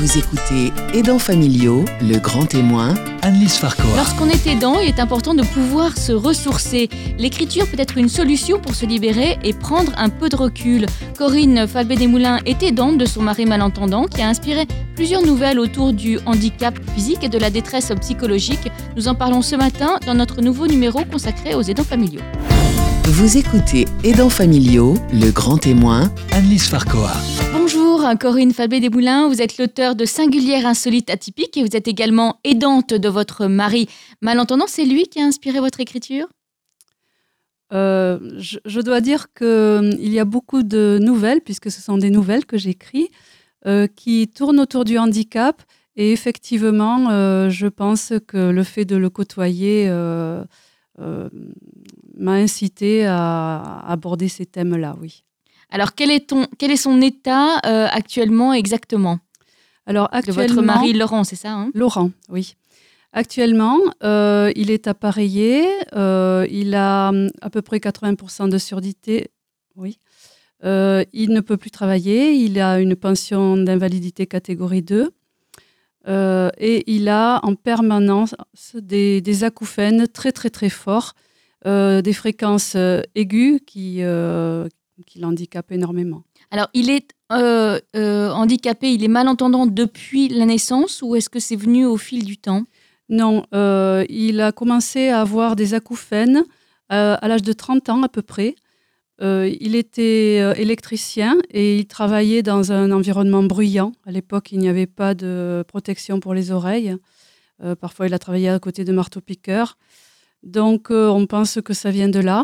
Vous écoutez Aidants familiaux, le grand témoin, Annelise Farcoa. Lorsqu'on est aidant, il est important de pouvoir se ressourcer. L'écriture peut être une solution pour se libérer et prendre un peu de recul. Corinne Falbé-Desmoulins est aidante de son mari malentendant qui a inspiré plusieurs nouvelles autour du handicap physique et de la détresse psychologique. Nous en parlons ce matin dans notre nouveau numéro consacré aux aidants familiaux. Vous écoutez Aidants familiaux, le grand témoin, Annelise Farcoa. Bonjour Corinne Falbé-Desmoulins, vous êtes l'auteur de Singulière insolite atypique et vous êtes également aidante de votre mari malentendant. C'est lui qui a inspiré votre écriture? Euh, je, dois dire qu'il y a beaucoup de nouvelles, puisque ce sont des nouvelles que j'écris, euh, qui tournent autour du handicap. Et effectivement, euh, je pense que le fait de le côtoyer euh, euh, m'a incité à aborder ces thèmes-là, oui. Alors quel est, ton, quel est son état euh, actuellement exactement? Alors De actuellement, votre mari Laurent, c'est ça hein? Laurent, oui. Actuellement, euh, il est appareillé, euh, il a hum, à peu près 80% de surdité, oui. Il ne peut plus travailler, il a une pension d'invalidité catégorie 2 euh, et il a en permanence des, des acouphènes très très très forts, des fréquences aiguës qui, qui l'handicapent énormément. Alors il est euh, euh, handicapé, il est malentendant depuis la naissance ou est-ce que c'est venu au fil du temps? Non, euh, il a commencé à avoir des acouphènes à l'âge de 30 ans à peu près. Il était électricien et il travaillait dans un environnement bruyant. À l'époque, il n'y avait pas de protection pour les oreilles. Parfois, il a travaillé à côté de marteau-piqueurs. Donc, on pense que ça vient de là.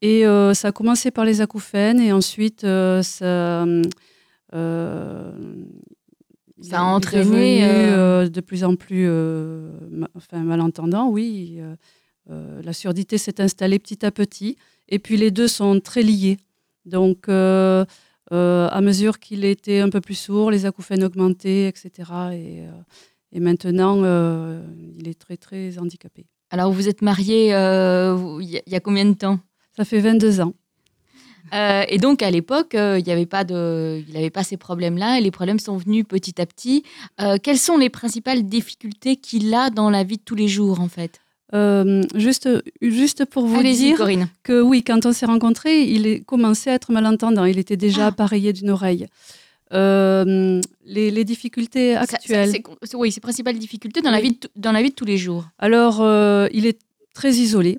Et euh, ça a commencé par les acouphènes et ensuite, euh, ça, euh, Ça a entraîné, devenu, euh, euh, de plus en plus ma- enfin, malentendant, oui. la surdité s'est installée petit à petit. Et puis les deux sont très liés. Donc, à mesure qu'il était un peu plus sourd, les acouphènes augmentaient, etc. Et, et maintenant, il est très, très handicapé. Alors vous êtes marié il y a combien de temps? Ça fait 22 ans. Euh, Et donc à l'époque, euh, il n'y avait pas de, il n'avait pas ces problèmes-là et les problèmes sont venus petit à petit. Euh, quelles sont les principales difficultés qu'il a dans la vie de tous les jours en fait? Juste, juste pour vous dire Corinne. que oui, quand on s'est rencontrés, il commencé à être malentendant. Il était déjà Ah. appareillé d'une oreille. Euh, les, les difficultés Ça- ça- actuelles. oui, ses principales difficultés dans, la vie de, dans la vie de tous les jours. Alors, euh, il est très isolé,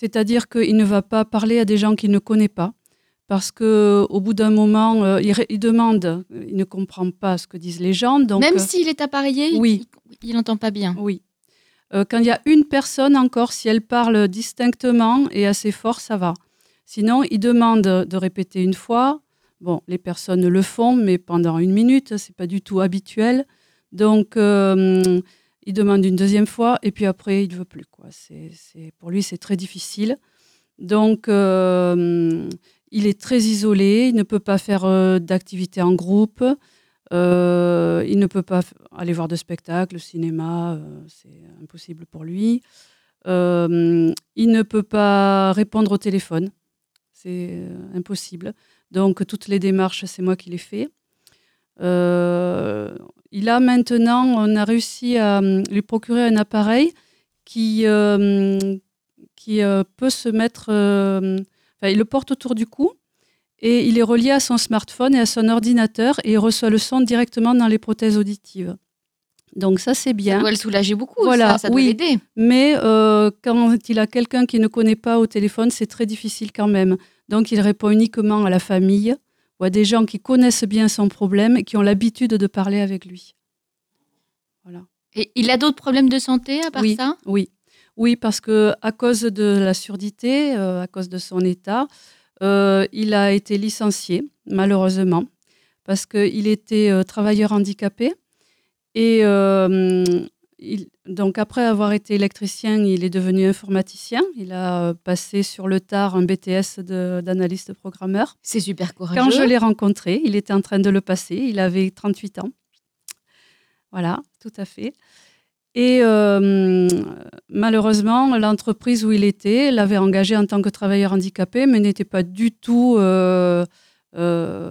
c'est-à-dire qu'il ne va pas parler à des gens qu'il ne connaît pas, parce que au bout d'un moment, euh, il, demande, il ne comprend pas ce que disent les gens. Donc, Même euh, s'il est appareillé, oui. il n'entend pas bien. oui. Euh, quand il y a une personne encore, si elle parle distinctement et assez fort, ça va. Sinon, il demande de répéter une fois. Bon, les personnes le font, mais pendant une minute, c'est pas du tout habituel. Donc, euh, il demande une deuxième fois et puis après, il ne veut plus. Quoi. C'est, pour lui, c'est très difficile. Donc, euh, il est très isolé. Il ne peut pas faire euh, d'activité en groupe. Euh, il ne peut pas aller voir de spectacle, cinéma, euh, c'est impossible pour lui. Il ne peut pas répondre au téléphone, c'est impossible. Donc toutes les démarches, c'est moi qui les fais. Il a maintenant, on a réussi à hum, lui procurer un appareil qui, euh, qui euh, peut se mettre, euh, enfin, il le porte autour du cou et il est relié à son smartphone et à son ordinateur et il reçoit le son directement dans les prothèses auditives. Donc ça c'est Ça bien. doit le soulager beaucoup. Voilà, ça, ça doit oui. l'aider. Mais euh, quand il a quelqu'un qu'il ne connaît pas au téléphone, c'est très difficile quand même. Donc il répond uniquement à la famille ou à des gens qui connaissent bien son problème et qui ont l'habitude de parler avec lui. Voilà. Et il a d'autres problèmes de santé à part Oui. ça? Oui, oui, parce que à cause de la surdité, euh, à cause de son état, euh, il a été licencié malheureusement parce qu'il était euh, travailleur handicapé et il- donc après avoir été électricien, il est devenu informaticien. Il a euh, passé sur le tard un BTS d'analyste programmeur. C'est super courageux. Quand je l'ai rencontré, il était en train de le passer. Il avait 38 ans. Voilà, tout à fait. Et euh, malheureusement, l'entreprise où il était l'avait engagé en tant que travailleur handicapé, mais n'était pas du tout euh,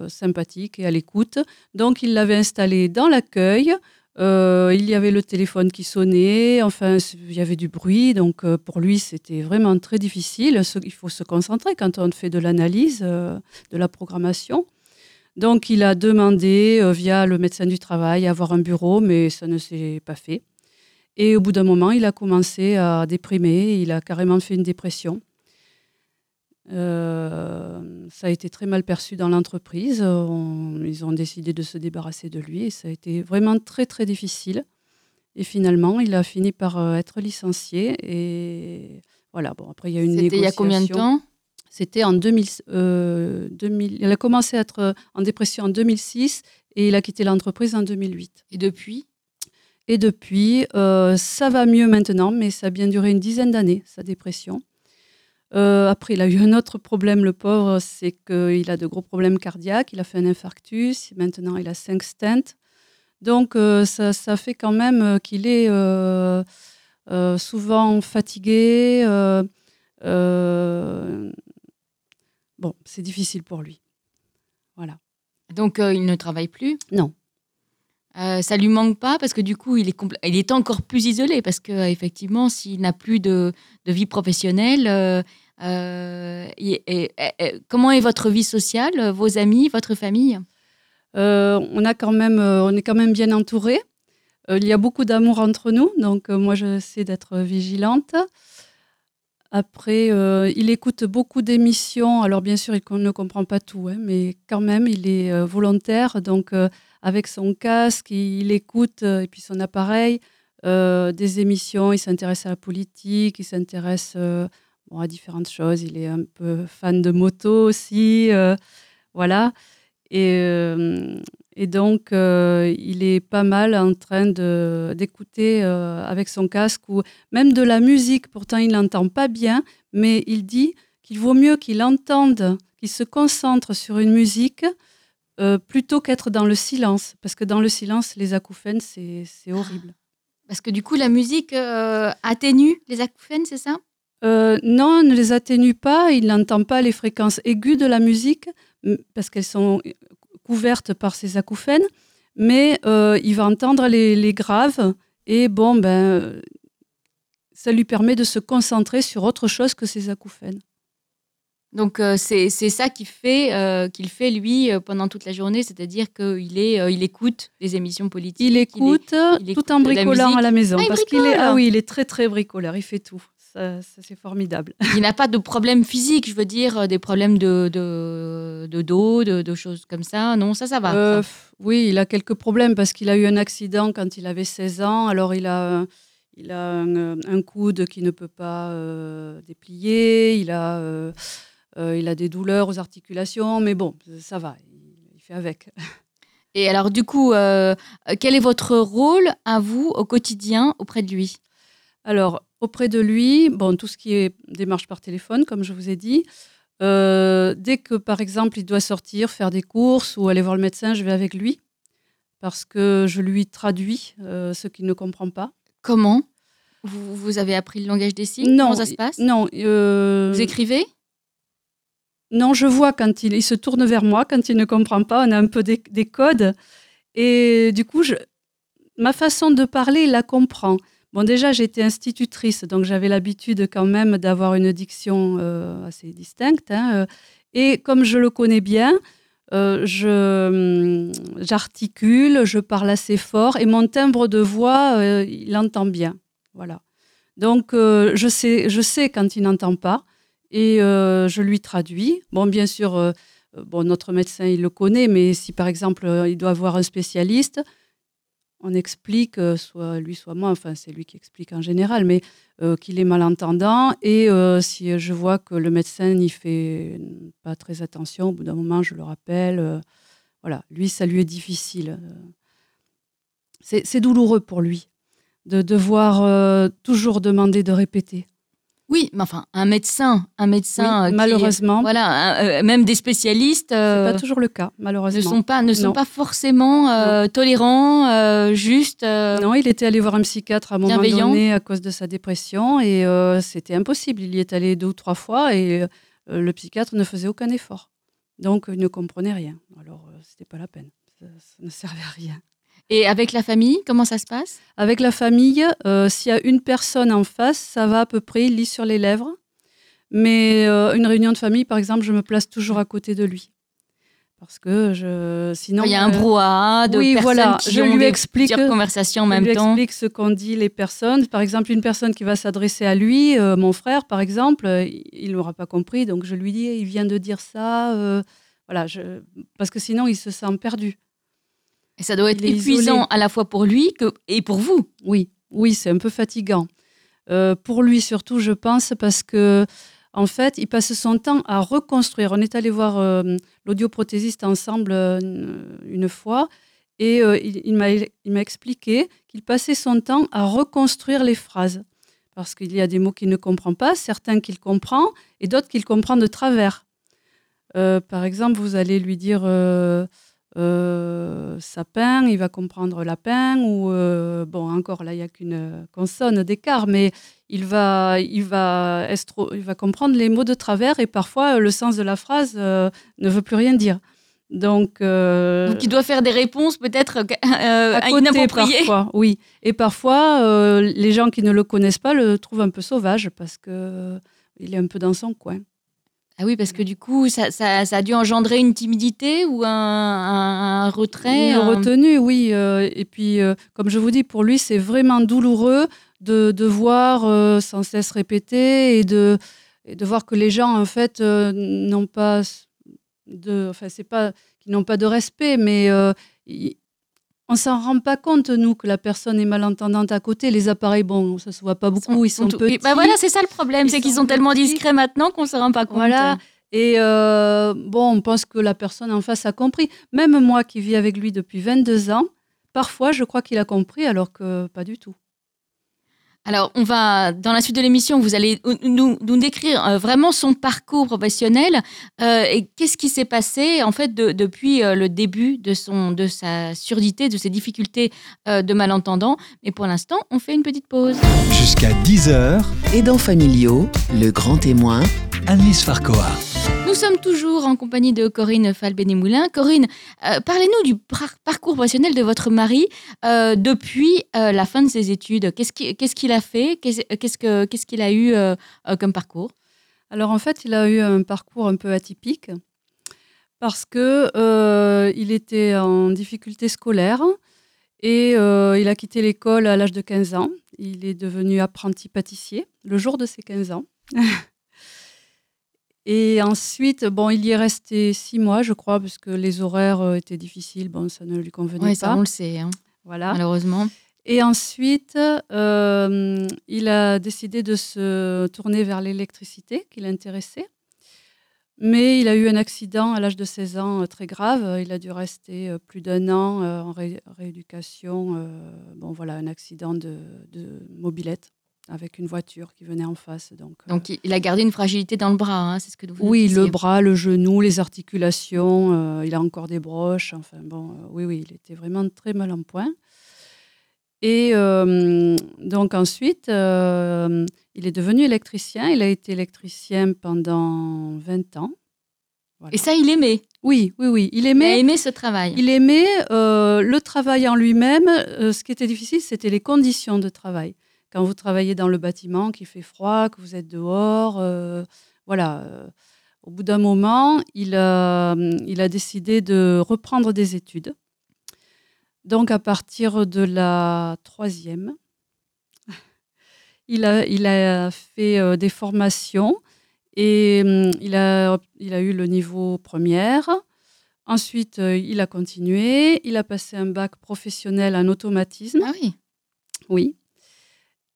sympathique et à l'écoute. Donc il l'avait installé dans l'accueil. Il y avait le téléphone qui sonnait, enfin il y avait du bruit, donc pour lui c'était vraiment très difficile. Il faut se concentrer quand on fait de l'analyse, de la programmation. Donc il a demandé via le médecin du travail à avoir un bureau, mais ça ne s'est pas fait. Et au bout d'un moment, il a commencé à déprimer, il a carrément fait une dépression. Euh, ça a été très mal perçu dans l'entreprise. Ils ont décidé de se débarrasser de lui et ça a été vraiment très très difficile. Et finalement, il a fini par euh, être licencié. Et voilà, bon, après, il y a une négociation. C'était il y a combien de temps? C'était en 2000, 2000, euh, Il a commencé à être en dépression en 2006 et il a quitté l'entreprise en 2008. Et depuis? Et depuis, euh, ça va mieux maintenant, mais ça a bien duré une dizaine d'années, sa dépression. Euh, après, il a eu un autre problème, le pauvre, c'est qu'il a de gros problèmes cardiaques. Il a fait un infarctus. Maintenant, il a cinq stents. Donc, euh, ça, ça, fait quand même qu'il est souvent fatigué. bon, c'est difficile pour lui. Voilà. Donc, il ne travaille plus? Non. Euh, ça lui manque pas parce que du coup, il est, il est encore plus isolé parce que effectivement, s'il n'a plus de, de, vie professionnelle, euh, euh, comment est votre vie sociale, vos amis, votre famille? On, a quand même, on est quand même bien entouré. il y a beaucoup d'amour entre nous, donc moi, j'essaie d'être vigilante. Après, il écoute beaucoup d'émissions. Alors, bien sûr, il ne comprend pas tout, hein, mais quand même, il est volontaire. Donc, avec son casque, il, écoute, euh, et puis son appareil, euh, des émissions, il s'intéresse à la politique, il s'intéresse euh, à différentes choses. Il est un peu fan de moto aussi, voilà. Et, et donc, il est pas mal en train d'écouter avec son casque ou même de la musique. Pourtant, il n'entend pas bien, mais il dit qu'il vaut mieux qu'il entende, qu'il se concentre sur une musique euh, plutôt qu'être dans le silence. Parce que dans le silence, les acouphènes, c'est horrible. Parce que du coup, la musique euh, atténue les acouphènes, c'est ça? Euh, Non, ne les atténue pas. Il n'entend pas les fréquences aiguës de la musique parce qu'elles sont couvertes par ces acouphènes. Mais il va entendre les, les, graves et bon, ben, ça lui permet de se concentrer sur autre chose que ces acouphènes. Donc euh, c'est ça qu'il fait, euh, qu'il fait lui euh, pendant toute la journée, c'est-à-dire qu'il est, il écoute les émissions politiques. Il écoute, tout en bricolant à la maison, ah, parce qu'il est ah oui, il est très très bricoleur, il fait tout. Ça, c'est formidable. Il n'a pas de problème physique, je veux dire, des problèmes de, de, de dos, de, de, choses comme ça. Non, ça, ça va. Oui, il a quelques problèmes parce qu'il a eu un accident quand il avait 16 ans. Alors, il a, il a un, coude qui ne peut pas déplier. Il a euh, il a des douleurs aux articulations, mais bon, ça va, il, fait avec. Et alors, du coup, euh, quel est votre rôle à vous au quotidien auprès de lui? Alors, auprès de lui, bon, tout ce qui est démarche par téléphone, comme je vous ai dit. Euh, dès que, par exemple, il doit sortir, faire des courses ou aller voir le médecin, je vais avec lui parce que je lui traduis ce qu'il ne comprend pas. Comment? Vous, avez appris le langage des signes? Non. Comment ça se passe? Non. Vous écrivez? Non, je vois quand il, se tourne vers moi, quand il ne comprend pas, on a un peu des, codes. Et du coup, ma façon de parler, il la comprend. Bon, déjà, j'étais institutrice, donc j'avais l'habitude quand même d'avoir une diction euh, assez distincte. Hein, euh. et comme je le connais bien, euh, hum, j'articule, je, parle assez fort, et mon timbre de voix, il entend bien. Voilà. Donc, je, sais, je sais quand il n'entend pas et euh, je lui traduis. Bon, bien sûr, euh, bon, notre médecin, il le connaît, mais si par exemple, euh, il doit avoir un spécialiste, on explique, soit lui, soit moi, enfin, c'est lui qui explique en général, mais qu'il est malentendant. Et si je vois que le médecin n'y fait pas très attention, au bout d'un moment, je le rappelle. voilà, lui, ça lui est difficile. C'est douloureux pour lui de devoir toujours demander de répéter. Oui, mais enfin, un médecin, un médecin. Euh, malheureusement. voilà, euh, même des spécialistes. Euh, c'est pas toujours le cas, malheureusement. Ne sont pas, ne sont pas forcément tolérants, juste. Non, il était allé voir un psychiatre à un moment donné à cause de sa dépression et c'était impossible. Il y est allé deux ou trois fois et le psychiatre ne faisait aucun effort. Donc, il ne comprenait rien. Alors, euh, c'était pas la peine. Ça, ça ne servait à rien. Et avec la famille, comment ça se passe? Avec la famille, euh, s'il y a une personne en face, ça va à peu près, il lit sur les lèvres. Mais euh, une réunion de famille, par exemple, je me place toujours à côté de lui. Parce que je, sinon. Il y a un euh, brouhaha de oui, personnes voilà, qui je ont lui des explique- conversations en je même lui temps. explique ce qu'ont dit les personnes. Par exemple, une personne qui va s'adresser à lui, euh, mon frère, par exemple, il n'aura pas compris. Donc, je lui dis, il vient de dire ça. voilà, je... parce que sinon, il se sent perdu. Et ça doit être épuisant isolé. à la fois pour lui que, et pour vous. Oui, oui, c'est un peu fatigant. Euh, pour lui surtout, je pense, parce que en fait, il passe son temps à reconstruire. On est allé voir euh, l'audioprothésiste ensemble euh, une fois, et il, il m'a expliqué qu'il passait son temps à reconstruire les phrases. Parce qu'il y a des mots qu'il ne comprend pas, certains qu'il comprend, et d'autres qu'il comprend de travers. Par exemple, vous allez lui dire euh, euh, sapin, il va comprendre lapin, ou euh, bon, encore là, il n'y a qu'une consonne d'écart, mais il va, il, va estro- il va comprendre les mots de travers et parfois euh, le sens de la phrase euh, ne veut plus rien dire. Donc, Donc il doit faire des réponses peut-être à côté parfois, oui. Et parfois, les gens qui ne le connaissent pas le trouvent un peu sauvage parce que il est un peu dans son coin. Ah oui, parce que du coup, ça, ça- ça a dû engendrer une timidité ou un, un- un retrait. Une un- retenue, oui. euh, et puis, euh, comme je vous dis, pour lui, c'est vraiment douloureux de, de voir euh, sans cesse répéter et de, et de voir que les gens, en fait, euh, n'ont pas de, enfin, c'est pas qu'ils n'ont pas de respect, mais euh, ils- on s'en rend pas compte nous que la personne est malentendante à côté. Les appareils, bon, ça se voit pas beaucoup, ils sont, tout- petits. Et bah voilà, c'est ça le problème, c'est qu'ils sont sont tellement petits. discrets maintenant qu'on ne se rend pas compte. Voilà. Et euh, bon, on pense que la personne en face a compris. Même moi qui vis avec lui depuis 22 ans, parfois je crois qu'il a compris alors que pas du tout. Alors, on va, dans la suite de l'émission, vous allez nous, nous décrire euh, vraiment son parcours professionnel euh, et qu'est-ce qui s'est passé, en fait, de- depuis euh, le début de, son, de sa surdité, de ses difficultés euh, de malentendant. Mais pour l'instant, on fait une petite pause. Jusqu'à 10h, Aidants familiaux, le grand témoin, Annelise Farcoa. Nous sommes toujours en compagnie de Corinne Falbenet-Moulin. Corinne, euh, parlez-nous du par- parcours professionnel de votre mari euh, depuis euh, la fin de ses études. Qu'est-ce qui- qu'est-ce qu'il a fait? Qu'est-ce qu'est-ce que- qu'est-ce qu'il a eu comme parcours? Alors en fait, il a eu un parcours un peu atypique parce que il était en difficulté scolaire et il a quitté l'école à l'âge de 15 ans. Il est devenu apprenti pâtissier le jour de ses 15 ans. Et ensuite, bon, il y est resté six mois, je crois, parce que les horaires euh, étaient difficiles. Bon, ça ne lui convenait Oui, pas. ça, on le sait, hein, Voilà. malheureusement. Et ensuite, euh, il a décidé de se tourner vers l'électricité qui l'intéressait. Mais il a eu un accident à l'âge de 16 ans euh, très grave. Il a dû rester plus d'un an en ré- rééducation. bon, voilà, un accident de, de mobilette avec une voiture qui venait en face. Donc, euh, Donc, il- il a gardé une fragilité dans le bras, hein, c'est ce que vous oui, disiez. le bras, le genou, les articulations. euh, il a encore des broches. Enfin, bon, euh, oui, oui, il était vraiment très mal en point. Et euh, donc ensuite, euh, il est devenu électricien. Il a été électricien pendant 20 ans. Voilà. Et ça, il aimait. Oui, oui, oui. Il Il a aimait, aimé ce travail. il aimait euh, le travail en lui-même. Euh, ce qui était difficile, c'était les conditions de travail. Quand vous travaillez dans le bâtiment, qu'il fait froid, que vous êtes dehors, euh, voilà. euh, au bout d'un moment, il a, il a décidé de reprendre des études. Donc, à partir de la troisième, il a, il a fait euh, des formations et il a, il a eu le niveau première. Ensuite, euh, il a continué. Il a passé un bac professionnel en automatisme. Ah oui. Oui.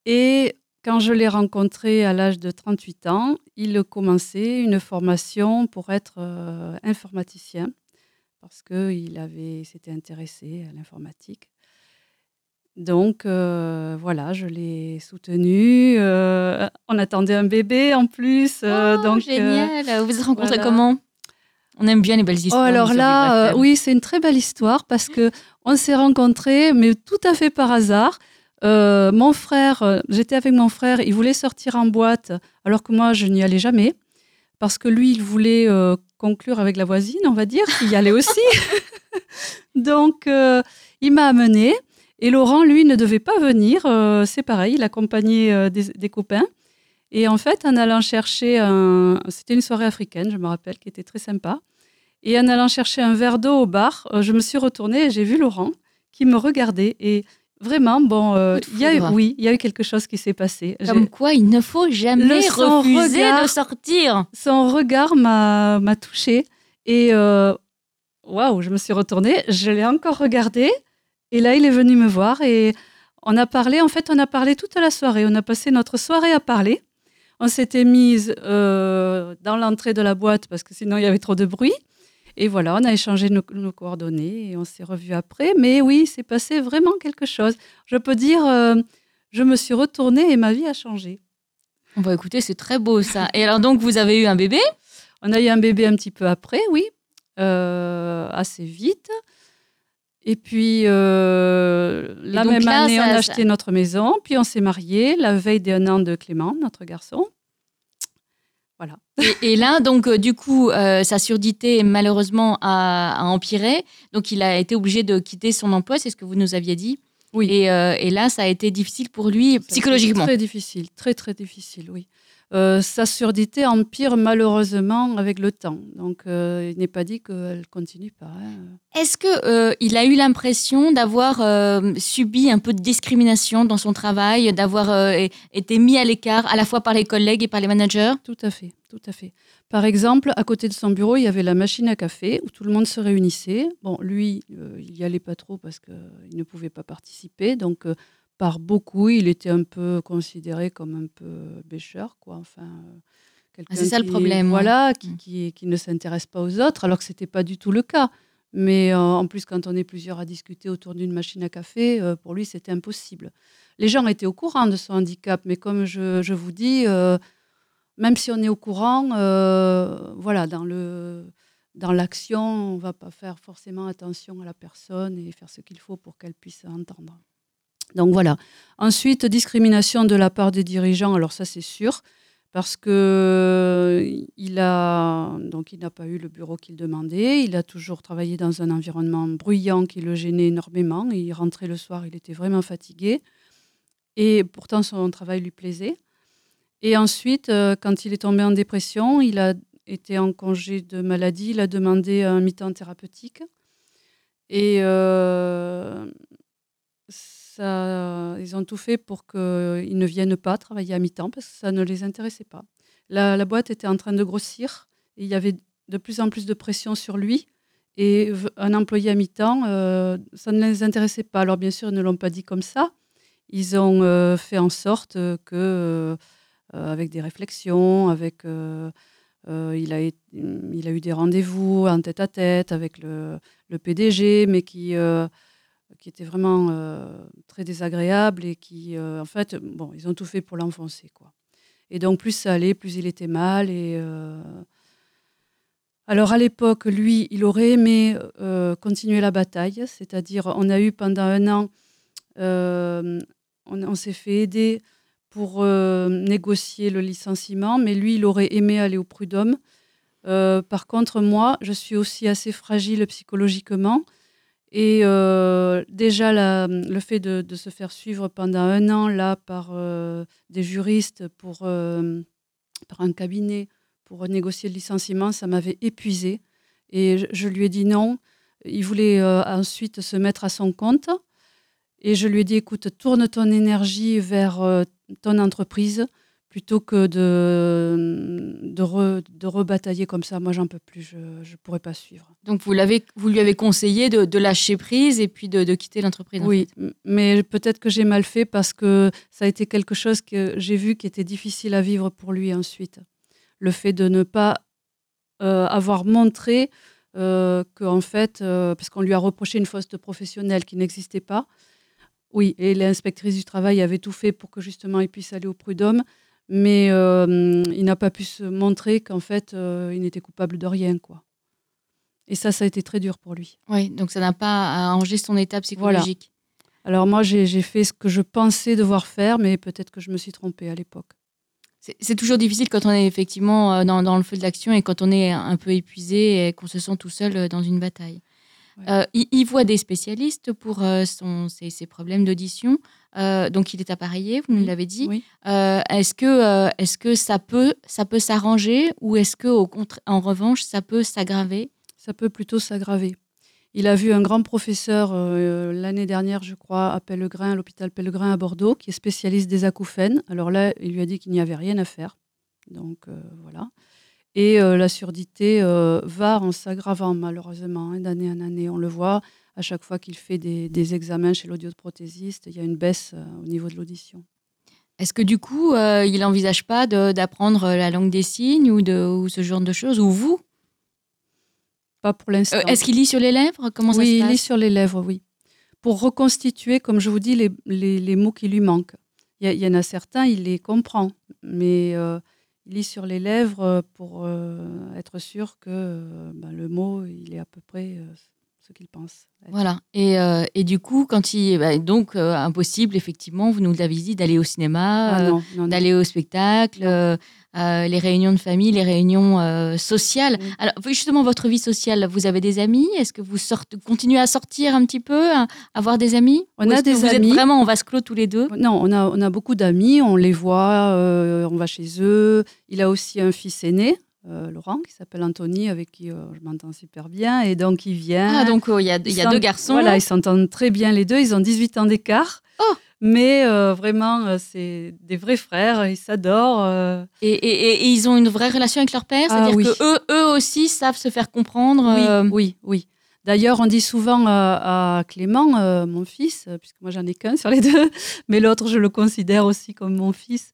Et quand je l'ai rencontré à l'âge de 38 ans, il commençait une formation pour être euh, informaticien parce qu'il avait s'était intéressé à l'informatique. Donc euh, voilà, je l'ai soutenu. Euh, on attendait un bébé en plus. Oh, donc, génial. vous vous êtes rencontrés voilà. comment? On aime bien les belles Oh, histoires. alors nous, sur là, euh, oui, c'est une très belle histoire parce que on s'est rencontrés, mais tout à fait par hasard. Euh, mon frère, euh, j'étais avec mon frère, il voulait sortir en boîte, alors que moi, je n'y allais jamais, parce que lui, il voulait euh, conclure avec la voisine, on va dire, qui y allait aussi. Donc, il m'a amené. Et Laurent, lui, ne devait pas venir. C'est pareil, il accompagnait des, des, copains. Et en fait, en allant chercher un. C'était une soirée africaine, je me rappelle, qui était très sympa. Et en allant chercher un verre d'eau au bar, je me suis retournée et j'ai vu Laurent qui me regardait. Et Vraiment, bon, euh, il y a eu, oui, il y a eu quelque chose qui s'est passé. Comme quoi, il ne faut jamais refuser de sortir. Son regard m'a touchée et euh, waouh, je me suis retournée, je l'ai encore regardé et là, il est venu me voir et on a parlé. En fait, on a parlé toute la soirée. On a passé notre soirée à parler. On s'était mise euh, dans l'entrée de la boîte parce que sinon il y avait trop de bruit. Et voilà, on a échangé nos, coordonnées et on s'est revus après. Mais oui, c'est passé vraiment quelque chose. Je peux dire, euh, je me suis retournée et ma vie a changé. Bon, écoutez, c'est très beau ça. Et alors donc, vous avez eu un bébé? On a eu un bébé un petit peu après, oui, euh, assez vite. Et puis, euh, la même année, on a acheté notre maison, puis on s'est mariés la veille d'un an de Clément, notre garçon. Et, là, donc, euh, du coup, euh, sa surdité, malheureusement, a, empiré. Donc, il a été obligé de quitter son emploi, c'est ce que vous nous aviez dit. Oui. Et, euh, là, ça a été difficile pour lui psychologiquement. Très difficile, très, très difficile, oui. Sa surdité empire malheureusement avec le temps. Donc, il n'est pas dit qu'elle continue pas. Hein. Est-ce que il a eu l'impression d'avoir subi un peu de discrimination dans son travail, d'avoir été mis à l'écart à la fois par les collègues et par les managers? Tout à fait tout à fait. Par exemple, à côté de son bureau, il y avait la machine à café où tout le monde se réunissait. Bon, lui, euh, il n'y allait pas trop parce qu'il ne pouvait pas participer. Donc, euh, par beaucoup, il était un peu considéré comme un peu bêcheur, quoi. Enfin, euh, ah, c'est ça le problème. Voilà, mm. qui, qui, ne s'intéresse pas aux autres, alors que ce n'était pas du tout le cas. Mais en plus, quand on est plusieurs à discuter autour d'une machine à café, pour lui, c'était impossible. Les gens étaient au courant de son handicap, mais comme je, je vous dis, même si on est au courant, euh, voilà, dans le dans l'action, on va pas faire forcément attention à la personne et faire ce qu'il faut pour qu'elle puisse entendre. Donc voilà. Ensuite, discrimination de la part des dirigeants. Alors ça, c'est sûr, parce que il a donc il n'a pas eu le bureau qu'il demandait. Il a toujours travaillé dans un environnement bruyant qui le gênait énormément. Il rentrait le soir, il était vraiment fatigué. Et pourtant, son travail lui plaisait. Et ensuite, euh, quand il est tombé en dépression, il a été en congé de maladie, il a demandé un mi-temps thérapeutique. Et euh, ça, ils ont tout fait pour qu'il ne vienne pas travailler à mi-temps parce que ça ne les intéressait pas. La, boîte était en train de grossir et il y avait de plus en plus de pression sur lui. Et un employé à mi-temps, euh, ça ne les intéressait pas. Alors bien sûr, ils ne l'ont pas dit comme ça. Ils ont fait en sorte que euh, avec des réflexions, avec euh, euh, il, a, eu des rendez-vous en tête à tête avec le PDG, mais qui, qui était vraiment très désagréable et qui, en fait, bon, ils ont tout fait pour l'enfoncer, quoi. Et donc, plus ça allait, plus il était mal. Et alors, à l'époque, lui, il aurait aimé continuer la bataille, c'est-à-dire, on a eu pendant un an, on, on s'est fait aider pour euh, négocier le licenciement, mais lui, il aurait aimé aller au prud'homme. Euh, par contre, moi, je suis aussi assez fragile psychologiquement. Et euh, déjà, le fait de, se faire suivre pendant un an là par des juristes, pour, par un cabinet, pour négocier le licenciement, ça m'avait épuisé. Et je, lui ai dit non. Il voulait ensuite se mettre à son compte. Et je lui ai dit, écoute, tourne ton énergie vers ton entreprise plutôt que de, de, rebatailler comme ça. Moi, j'en peux plus, je ne pourrais pas suivre. Donc, vous, vous lui avez conseillé de, lâcher prise et puis de, quitter l'entreprise Oui, mais peut-être que j'ai mal fait parce que ça a été quelque chose que j'ai vu qui était difficile à vivre pour lui ensuite. Le fait de ne pas euh, avoir montré euh, qu'en fait, euh, parce qu'on lui a reproché une faute professionnelle qui n'existait pas, oui, et l'inspectrice du travail avait tout fait pour que justement il puisse aller au prud'homme, mais euh, il n'a pas pu se montrer qu'en fait euh, il n'était coupable de rien, quoi. Et ça, ça a été très dur pour lui. Oui, donc ça n'a pas arrangé son état psychologique. Alors moi, j'ai fait ce que je pensais devoir faire, mais peut-être que je me suis trompée à l'époque. C'est toujours difficile quand on est effectivement euh, dans, dans le feu de l'action et quand on est un peu épuisé et qu'on se sent tout seul dans une bataille. Ouais. Euh, il, il voit des spécialistes pour euh, son, ses, ses problèmes d'audition. Euh, donc il est appareillé, vous nous l'avez dit. oui. Euh, est-ce que, euh, est-ce que ça peut, ça peut s'arranger ou est-ce que au en revanche ça peut s'aggraver? Ça peut plutôt s'aggraver. Il a vu un grand professeur l'année dernière, je crois, à Pellegrin, à l'hôpital Pellegrin à Bordeaux, qui est spécialiste des acouphènes. Alors là, il lui a dit qu'il n'y avait rien à faire. Donc voilà. Et la surdité va en s'aggravant malheureusement hein, d'année en année. On le voit à chaque fois qu'il fait des, des examens chez l'audioprothésiste, il y a une baisse euh, au niveau de l'audition. Est-ce que du coup euh, il n'envisage pas d'apprendre la langue des signes ou, de, ou ce genre de choses Ou vous? Pas pour l'instant. Euh, Est-ce qu'il lit sur les lèvres? Comment ça se il passe? lit sur les lèvres, oui. Pour reconstituer, comme je vous dis, les, les- les mots qui lui manquent. Il y, en a certains, il les comprend, mais euh, il lit sur les lèvres euh, pour euh, être sûr que euh, ben, le mot, il est à peu près euh, ce qu'il pense. être. Voilà. Et, euh, et du coup, quand il. bah, donc, euh, impossible, effectivement, vous nous l'avez dit, d'aller au cinéma, Ah euh, d'aller au spectacle, les réunions de famille, les réunions sociales. Oui. Alors, justement, votre vie sociale, vous avez des amis? Est-ce que vous sortez, continuez à sortir un petit peu, à avoir des amis? On Ou a des vous amis. êtes vraiment en vase clos tous les deux? Non, on a, on a beaucoup d'amis, on les voit, on va chez eux. Il a aussi un fils aîné, euh, Laurent, qui s'appelle Anthony, avec qui euh, je m'entends super bien. Et donc, il vient. Ah, donc, euh, il y a, y deux garçons. Voilà, ils s'entendent très bien les deux. Ils ont 18 ans d'écart. Oh Mais euh, vraiment, c'est des vrais frères. Ils s'adorent. Et, et- et- et ils ont une vraie relation avec leur père? Ah C'est-à-dire oui. que eux, eux aussi savent se faire comprendre Oui, oui, oui. D'ailleurs, on dit souvent à, Clément, mon fils, puisque moi j'en ai qu'un sur les deux, mais l'autre, je le considère aussi comme mon fils.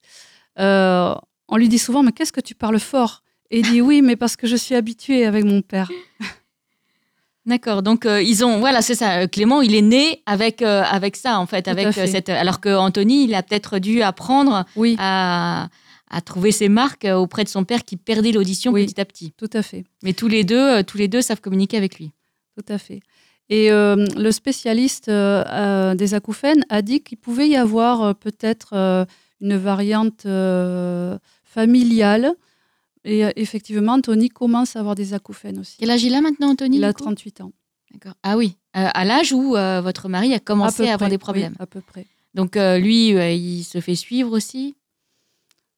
on lui dit souvent, mais qu'est-ce que tu parles fort? Et il dit, oui, mais parce que je suis habitué avec mon père. D'accord, donc euh, ils ont, voilà, c'est ça. euh, Clément, il est né avec euh, avec ça en fait, Tout avec fait. cette. Alors que Anthony, il a peut-être dû apprendre Oui, à, à trouver ses marques auprès de son père qui perdait l'audition Oui. petit à petit. tout à fait. Mais tous les deux, tous les deux savent communiquer avec lui. Tout à fait. Et euh, le spécialiste euh, des acouphènes a dit qu'il pouvait y avoir euh, peut-être une variante familiale. Et euh, effectivement, Anthony commence à avoir des acouphènes aussi. Quel âge il a maintenant, Anthony Il a du coup 38 ans. D'accord. Ah oui, euh, à l'âge où euh, votre mari a commencé à avoir près, des problèmes. oui, à peu près. Donc euh, lui, il se fait suivre aussi?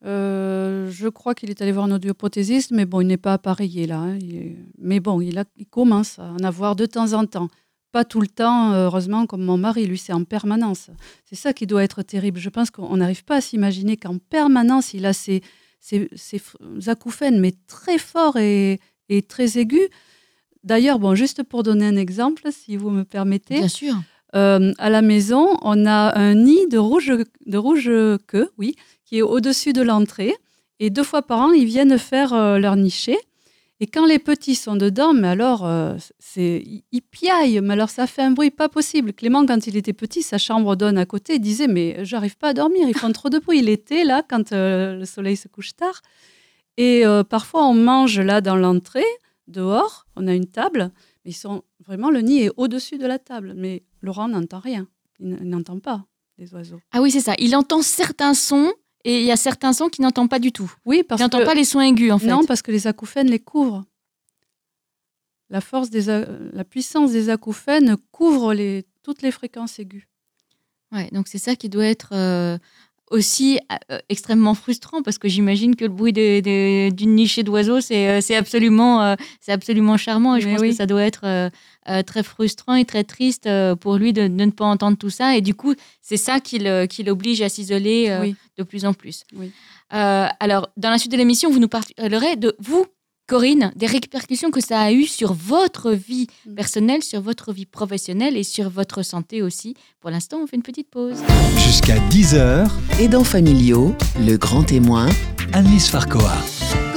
Je crois qu'il est allé voir un audioprothésiste, mais bon, il n'est pas appareillé là. hein. Il Mais bon, il, a- il commence à en avoir de temps en temps. Pas tout le temps, heureusement, comme mon mari, lui, c'est en permanence. C'est ça qui doit être terrible. Je pense qu'on n'arrive pas à s'imaginer qu'en permanence, il a ces, ces, ces acouphènes, mais très forts et, et très aigus. D'ailleurs, bon, juste pour donner un exemple, si vous me permettez, Bien sûr. euh, à la maison, on a un nid de rouge, de rouge queue, oui, qui est au-dessus de l'entrée. Et deux fois par an, ils viennent faire euh, leur niché. Et quand les petits sont dedans, mais alors, euh, ils- piaillent, mais alors ça fait un bruit pas possible. Clément, quand il était petit, sa chambre donne à côté, il disait, mais j'arrive pas à dormir, ils font trop de bruit. Il était là, quand euh, le soleil se couche tard. Et euh, parfois, on mange là dans l'entrée, dehors, on a une table, mais ils sont vraiment, le nid est au-dessus de la table. Mais Laurent n'entend rien, il n'entend pas les oiseaux. Ah oui, c'est ça. Il entend certains sons et il y a certains sons qu'il n'entend pas du tout. Oui, parce Il n'entend que... pas les sons aigus en fait. Non, parce que les acouphènes les couvrent. La force des, a- la puissance des acouphènes couvre les, toutes les fréquences aiguës. Ouais, donc c'est ça qui doit être euh, aussi euh, extrêmement frustrant parce que j'imagine que le bruit d'une nichée d'oiseaux, c'est euh, absolument, c'est absolument charmant et je pense oui. que ça doit être euh, euh, très frustrant et très triste euh, pour lui de, de ne pas entendre tout ça. Et du coup, c'est ça qui le- qui l'oblige à s'isoler euh, Oui. de plus en plus. Oui. Euh, alors, dans la suite de l'émission, vous nous parlerez de vous, Corinne, des répercussions que ça a eu sur votre vie Mm. personnelle, sur votre vie professionnelle et sur votre santé aussi. Pour l'instant, on fait une petite pause. Jusqu'à 10h, Aidants familiaux, le grand témoin, Annelise Farcoa.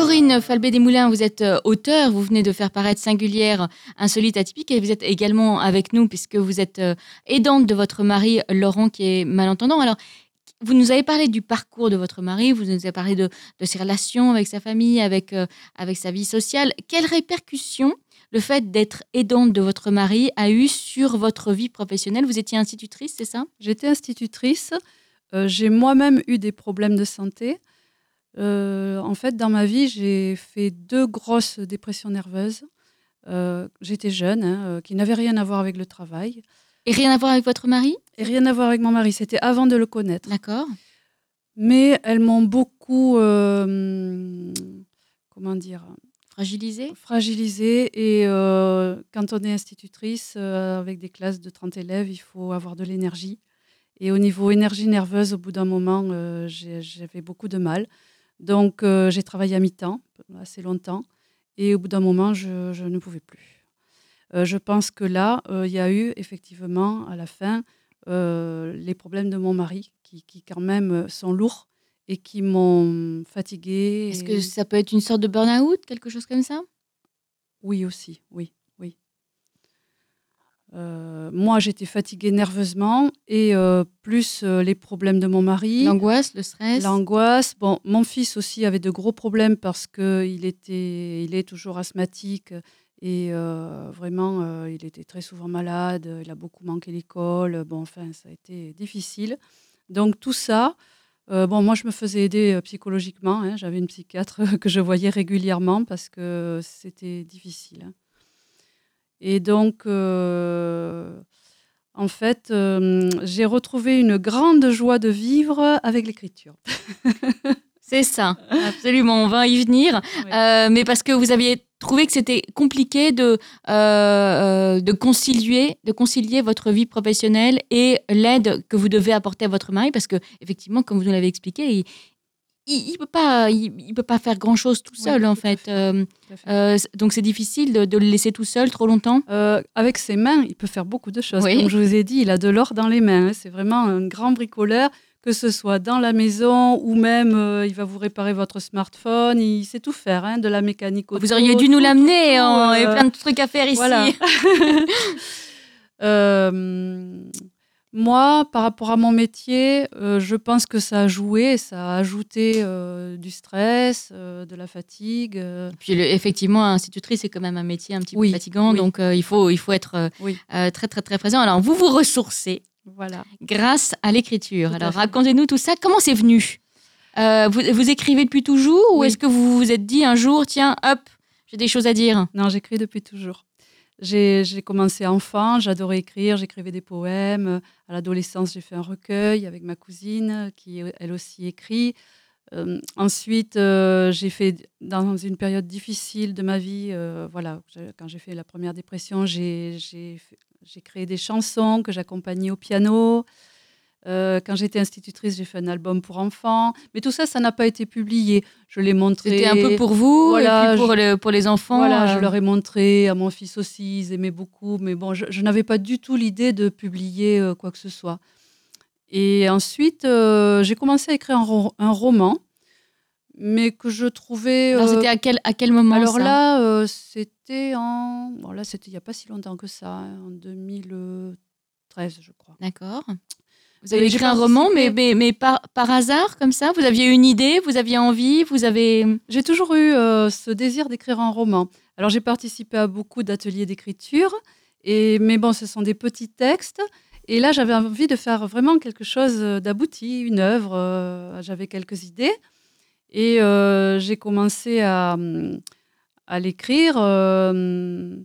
Corinne Falbé-Desmoulins, vous êtes euh, auteur, vous venez de faire paraître Singulière, Insolite, Atypique, et vous êtes également avec nous puisque vous êtes euh, aidante de votre mari Laurent qui est malentendant. Alors, vous nous avez parlé du parcours de votre mari, vous nous avez parlé de, ses relations avec sa famille, avec, euh, avec sa vie sociale. Quelles répercussions le fait d'être aidante de votre mari a eu sur votre vie professionnelle? Vous étiez institutrice, c'est ça? J'étais institutrice. j'ai moi-même eu des problèmes de santé. Euh, en fait, dans ma vie, j'ai fait deux grosses dépressions nerveuses. Euh, J'étais jeune, hein, euh, qui n'avaient rien à voir avec le travail. Et rien à voir avec votre mari? Et rien à voir avec mon mari. C'était avant de le connaître. D'accord. Mais elles m'ont beaucoup, euh, comment dire, Fragilisé fragilisée. Et quand on est institutrice, avec des classes de 30 élèves, il faut avoir de l'énergie. Et au niveau énergie nerveuse, au bout d'un moment, j'avais beaucoup de mal. Donc, euh, j'ai travaillé à mi-temps, assez longtemps. Et au bout d'un moment, je, je ne pouvais plus. Euh, je pense que là, euh, il y a eu effectivement, à la fin, les problèmes de mon mari, qui, qui quand même sont lourds et qui m'ont fatiguée. Est-ce et- que ça peut être une sorte de burn-out, quelque chose comme ça? Oui, aussi, oui. Euh, moi, j'étais fatiguée nerveusement et euh, plus euh, les problèmes de mon mari, L'angoisse, le stress l'angoisse. Bon, mon fils aussi avait de gros problèmes parce que il était, il est toujours asthmatique et vraiment, il était très souvent malade. Il a beaucoup manqué l'école. Bon, enfin, ça a été difficile. Donc tout ça. bon, moi, je me faisais aider psychologiquement. hein. J'avais une psychiatre que je voyais régulièrement parce que c'était difficile. hein. Et donc, euh, en fait, euh, j'ai retrouvé une grande joie de vivre avec l'écriture. C'est ça, absolument, on va y venir. Oui. Euh, mais parce que vous aviez trouvé que c'était compliqué de, euh, de, concilier, de concilier votre vie professionnelle et l'aide que vous devez apporter à votre mari, parce que effectivement, comme vous nous l'avez expliqué, il il, il peut pas il, il peut pas faire grand chose tout seul en tout fait. Euh, fait. euh, donc c'est difficile de, de le laisser tout seul trop longtemps. Euh, avec ses mains, il peut faire beaucoup de choses. Oui. Comme je vous ai dit, il a de l'or dans les mains. hein. C'est vraiment un grand bricoleur, que ce soit dans la maison ou même il va vous réparer votre smartphone. Il sait tout faire, hein, de la mécanique auto. Vous auriez dû nous l'amener, hein, il y a plein de trucs à faire ici. voilà. Euh, moi, par rapport à mon métier, euh, je pense que ça a joué, ça a ajouté euh, du stress, euh, de la fatigue. Puis le- effectivement, institutrice, c'est quand même un métier un petit Oui, peu fatigant, oui. donc il, faut, il faut être Oui. très très très présent. Alors vous vous ressourcez voilà. grâce à l'écriture. Alors racontez-nous tout ça. Comment c'est venu? Vous, vous écrivez depuis toujours ou est-ce que vous vous êtes dit un jour, tiens, hop, j'ai des choses à dire? Non, j'écris depuis toujours. J'ai commencé enfant, j'adorais écrire, j'écrivais des poèmes. À l'adolescence, j'ai fait un recueil avec ma cousine qui, elle aussi, écrit. Euh, ensuite, euh, j'ai fait, dans une période difficile de ma vie, euh, voilà, quand j'ai fait la première dépression, j'ai créé des chansons que j'accompagnais au piano. Euh, quand j'étais institutrice, j'ai fait un album pour enfants. Mais tout ça, ça n'a pas été publié. Je l'ai montré. C'était un peu pour vous Voilà, et puis pour, le- pour les enfants. Voilà, je euh, leur ai montré, à mon fils aussi, ils aimaient beaucoup, mais bon, je, je n'avais pas du tout l'idée de publier euh, quoi que ce soit. Et ensuite, j'ai commencé à écrire un, ro- un roman, mais que je trouvais. Alors c'était à quel, à quel moment alors ça? là, c'était en. Bon, là, c'était il n'y a pas si longtemps que ça, hein, en 2013, je crois. D'accord. Vous avez écrit un roman, mais, participé- mais, mais par, par hasard, comme ça Vous aviez une idée, vous aviez envie, vous avez... J'ai toujours eu euh, ce désir d'écrire un roman. Alors j'ai participé à beaucoup d'ateliers d'écriture, et mais bon, ce sont des petits textes. Et là, j'avais envie de faire vraiment quelque chose d'abouti, une œuvre. euh, j'avais quelques idées, et euh, j'ai commencé à, à l'écrire, euh,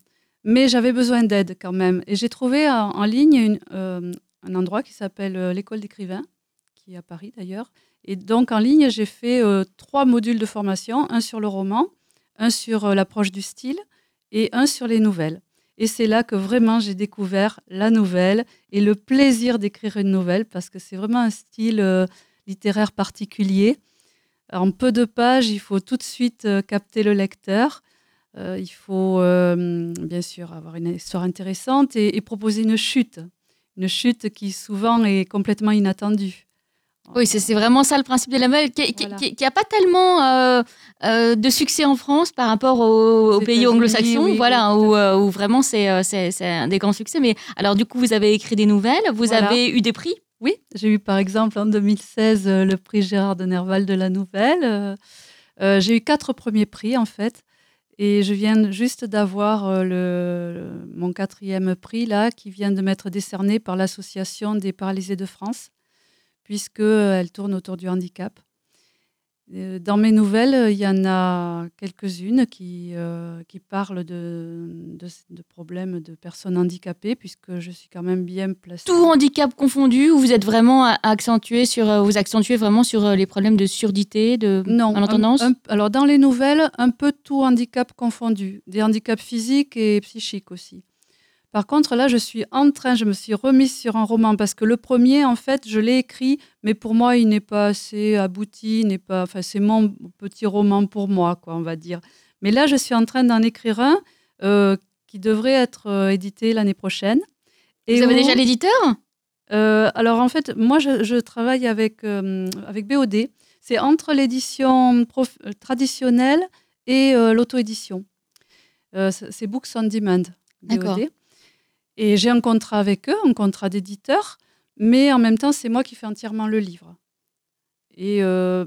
mais j'avais besoin d'aide quand même. Et j'ai trouvé en, en ligne une, un endroit qui s'appelle euh, l'école d'écrivain, qui est à Paris d'ailleurs. Et donc en ligne, j'ai fait euh, trois modules de formation, un sur le roman, un sur euh, l'approche du style et un sur les nouvelles. Et c'est là que vraiment j'ai découvert la nouvelle et le plaisir d'écrire une nouvelle parce que c'est vraiment un style littéraire particulier. En peu de pages, il faut tout de suite capter le lecteur. Il faut bien sûr avoir une histoire intéressante et proposer une chute. Une chute qui souvent est complètement inattendue. Oui, c'est vraiment ça le principe de la nouvelle, qui Voilà. n'a pas tellement euh, euh, de succès en France par rapport aux, pays anglo-saxons, oui, voilà, oui, où, euh, où vraiment c'est un des grands succès. Mais alors du coup, vous avez écrit des nouvelles, vous Voilà. avez eu des prix? Oui, j'ai eu par exemple en 2016 euh, le prix Gérard de Nerval de la Nouvelle. J'ai eu quatre premiers prix en fait. Et je viens juste d'avoir euh, mon quatrième prix là, qui vient de m'être décerné par l'Association des paralysés de France, puisqu'elle tourne autour du handicap. Euh, Dans mes nouvelles, il y en a quelques-unes qui, euh, qui parlent de, de, de problèmes de personnes handicapées, puisque je suis quand même bien placée. Tout handicap confondu, ou vous êtes vraiment accentué sur, euh, vous accentuez vraiment sur euh, les problèmes de surdité, de Non. malentendance? un- un- alors, dans les nouvelles, un peu tout handicap confondu. Des handicaps physiques et psychiques aussi. Par contre, là, je suis en train, je me suis remise sur un roman parce que le premier, en fait, je l'ai écrit, mais pour moi, il n'est pas assez abouti, n'est pas, enfin, c'est mon petit roman pour moi, quoi, on va dire. Mais là, je suis en train d'en écrire un euh, qui devrait être euh, édité l'année prochaine. Vous avez où- déjà l'éditeur? Euh, alors en fait, moi je, je travaille avec, avec BOD. C'est entre l'édition prof- traditionnelle et l'auto-édition. C'est Books on Demand. BOD. Et j'ai un contrat avec eux, un contrat d'éditeur, mais en même temps, c'est moi qui fais entièrement le livre. Et, euh,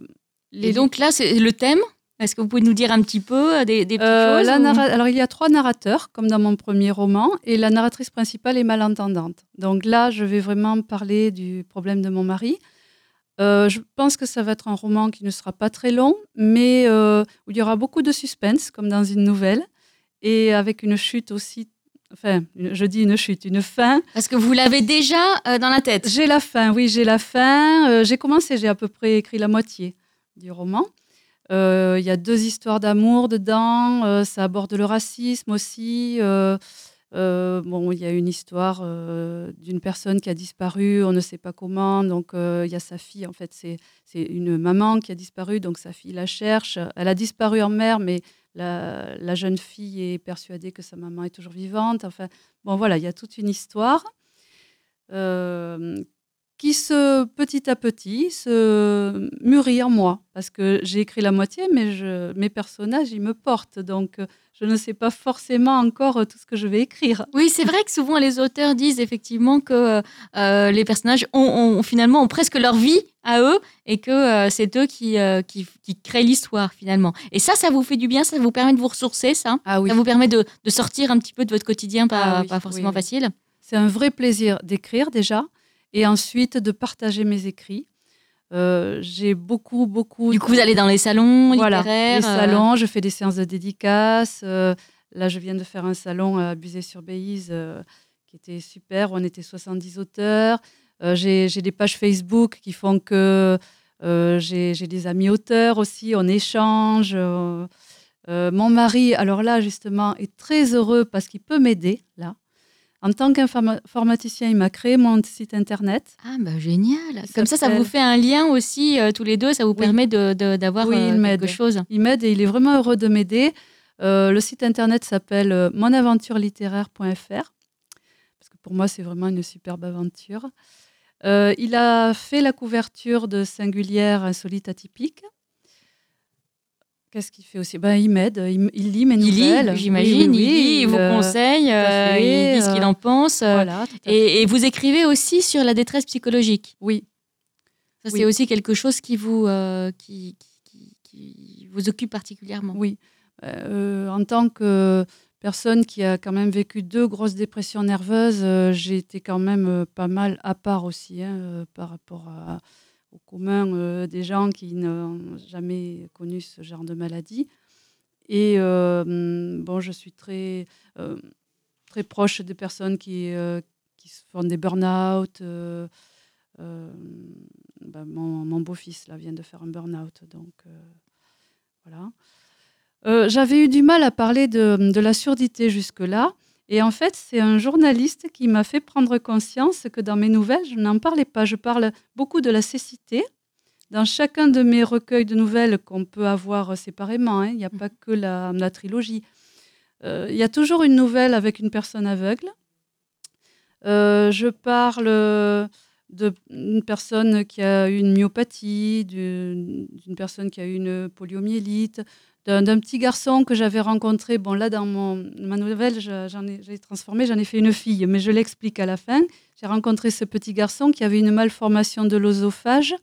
les Et donc là, c'est le thème? Est-ce que vous pouvez nous dire un petit peu euh, des, des petites euh, choses la ou- narra- Alors, il y a trois narrateurs, comme dans mon premier roman, et la narratrice principale est malentendante. Donc là, je vais vraiment parler du problème de mon mari. Euh, je pense que ça va être un roman qui ne sera pas très long, mais euh, où il y aura beaucoup de suspense, comme dans une nouvelle, et avec une chute aussi. Enfin, je dis une chute, une fin. Parce que vous l'avez déjà euh, dans la tête. J'ai la fin, oui, j'ai la fin. Euh, j'ai commencé, j'ai à peu près écrit la moitié du roman. Euh, Il y a deux histoires d'amour dedans. euh, ça aborde le racisme aussi. bon, il y a une histoire d'une personne qui a disparu, on ne sait pas comment. Donc, il y a sa fille, en fait, c'est une maman qui a disparu, donc sa fille la cherche. Elle a disparu en mer, mais la, jeune fille est persuadée que sa maman est toujours vivante. Enfin, bon, voilà, il y a toute une histoire euh, qui se petit à petit se mûrit en moi parce que j'ai écrit la moitié mais je, mes personnages ils me portent donc euh, je ne sais pas forcément encore euh, tout ce que je vais écrire Oui, c'est vrai que souvent les auteurs disent effectivement que euh, les personnages ont, ont- finalement ont presque leur vie à eux et que euh, c'est eux qui, euh, qui, qui créent l'histoire finalement. Et ça, ça vous fait du bien, ça vous permet de vous ressourcer, ça? Ah oui Ça vous permet de, de sortir un petit peu de votre quotidien, pas, Ah oui, pas forcément oui. facile? c'est un vrai plaisir d'écrire déjà et ensuite de partager mes écrits Euh, j'ai beaucoup beaucoup Du coup, vous allez dans les salons voilà, littéraires. les euh, salons, je fais des séances de dédicaces. euh, là, je viens de faire un salon à Buzet-sur-Béise euh, qui était super. On était 70 auteurs. J'ai des pages Facebook qui font que j'ai j'ai des amis auteurs aussi. On échange. mon mari, alors là, justement, est très heureux parce qu'il peut m'aider, là. En tant qu'informaticien, il m'a créé mon site internet. Ah, bah génial. Comme ça, ça vous fait un lien aussi, euh, tous les deux. Ça vous Oui. permet de- de- d'avoir Oui, euh, quelque chose. Il m'aide et il est vraiment heureux de m'aider. Euh, le site internet s'appelle monaventurelittéraire.fr parce que pour moi, c'est vraiment une superbe aventure. Il a fait la couverture de Singulière Insolite Atypique. Qu'est-ce qu'il fait aussi? Ben, Il m'aide, il, il lit mes Il nouvelles. lit, j'imagine, Oui, oui, il lit, il vous euh, conseille, euh, fait, il dit ce qu'il euh, en pense. Voilà, et, et vous écrivez aussi sur la détresse psychologique? Oui, Ça, Oui. c'est aussi quelque chose qui vous, euh, qui, qui- qui- qui vous occupe particulièrement. oui. En tant que personne qui a quand même vécu deux grosses dépressions nerveuses, j'ai été quand même pas mal à part aussi hein, par rapport à- au commun euh, des gens qui n'ont jamais connu ce genre de maladie. Et euh, bon, je suis très, euh, très proche des personnes qui, qui font des burn-out. ben, mon, beau-fils vient de faire un burn-out, donc voilà. J'avais eu du mal à parler de la surdité jusque-là. Et en fait, c'est un journaliste qui m'a fait prendre conscience que dans mes nouvelles, je n'en parlais pas. Je parle beaucoup de la cécité. Dans chacun de mes recueils de nouvelles qu'on peut avoir séparément, hein, il n'y a pas que la, la trilogie. Euh, Il y a toujours une nouvelle avec une personne aveugle. Euh, je parle d'une personne qui a eu une myopathie, d'une personne qui a eu une poliomyélite, d'un petit garçon que j'avais rencontré. Bon, là, dans mon, ma nouvelle, je- j'en ai, transformé, j'en ai fait une fille, mais je l'explique à la fin. J'ai rencontré ce petit garçon qui avait une malformation de l'osophage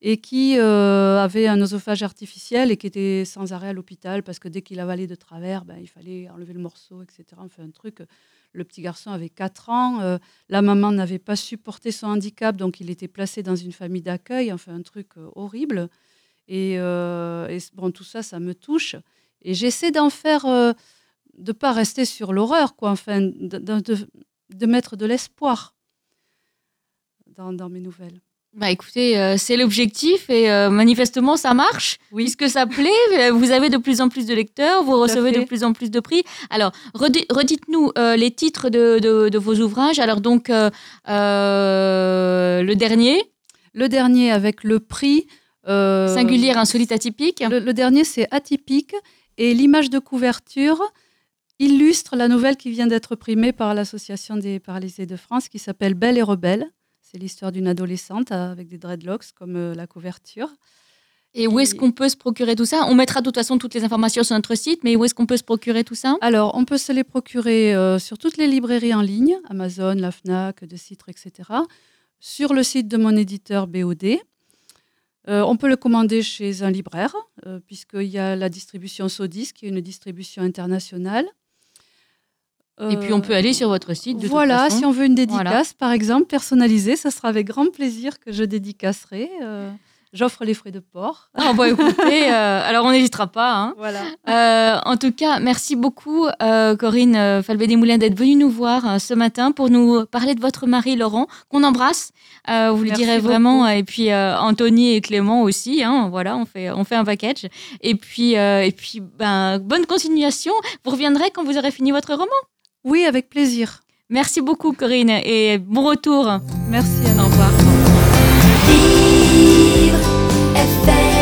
et qui euh, avait un oesophage artificiel et qui était sans arrêt à l'hôpital parce que dès qu'il avalait de travers, ben, il fallait enlever le morceau, etc. Enfin, un truc. Le petit garçon avait 4 ans. euh, la maman n'avait pas supporté son handicap, donc il était placé dans une famille d'accueil. Enfin, un truc euh, horrible. Et, euh, et bon, tout ça, ça me touche. Et j'essaie d'en faire, euh, de pas rester sur l'horreur, quoi. Enfin, de, de- de mettre de l'espoir dans, dans mes nouvelles. Bah écoutez, euh, c'est l'objectif et euh, manifestement ça marche, Oui. puisque ça plaît. Vous avez de plus en plus de lecteurs, vous recevez de plus en plus de prix. Alors, redi- redites-nous euh, les titres de, de- de vos ouvrages. Alors donc, le dernier, Le dernier avec le prix. Euh, singulier, insolite, atypique. Le, le dernier, c'est atypique. Et l'image de couverture illustre la nouvelle qui vient d'être primée par l'Association des paralysés de France, qui s'appelle Belle et rebelle. C'est l'histoire d'une adolescente avec des dreadlocks comme euh, la couverture. Et où est-ce qu'on peut se procurer tout ça? On mettra de toute façon toutes les informations sur notre site, mais où est-ce qu'on peut se procurer tout ça? Alors, on peut se les procurer euh, sur toutes les librairies en ligne, Amazon, la FNAC, De Citre, etc. Sur le site de mon éditeur BOD. Euh, on peut le commander chez un libraire, euh, puisqu'il y a la distribution Sodis, qui est une distribution internationale. Et puis on peut aller sur votre site. De voilà, toute façon. si on veut une dédicace, Voilà. par exemple, personnalisée, ça sera avec grand plaisir que je dédicacerai. J'offre les frais de port. Ah bah écoutez, euh, alors on n'hésitera pas. hein. Voilà. Euh, en tout cas, merci beaucoup, euh, Corinne Falbé-Desmoulins, d'être venue nous voir ce matin pour nous parler de votre mari Laurent, qu'on embrasse. Vous le direz beaucoup. vraiment. Et puis Anthony et Clément aussi. hein, voilà, on fait, on fait un package. Et puis, et puis ben, bonne continuation. Vous reviendrez quand vous aurez fini votre roman. Oui, avec plaisir. Merci beaucoup, Corinne, et bon retour. Merci à Au revoir. Vivre FM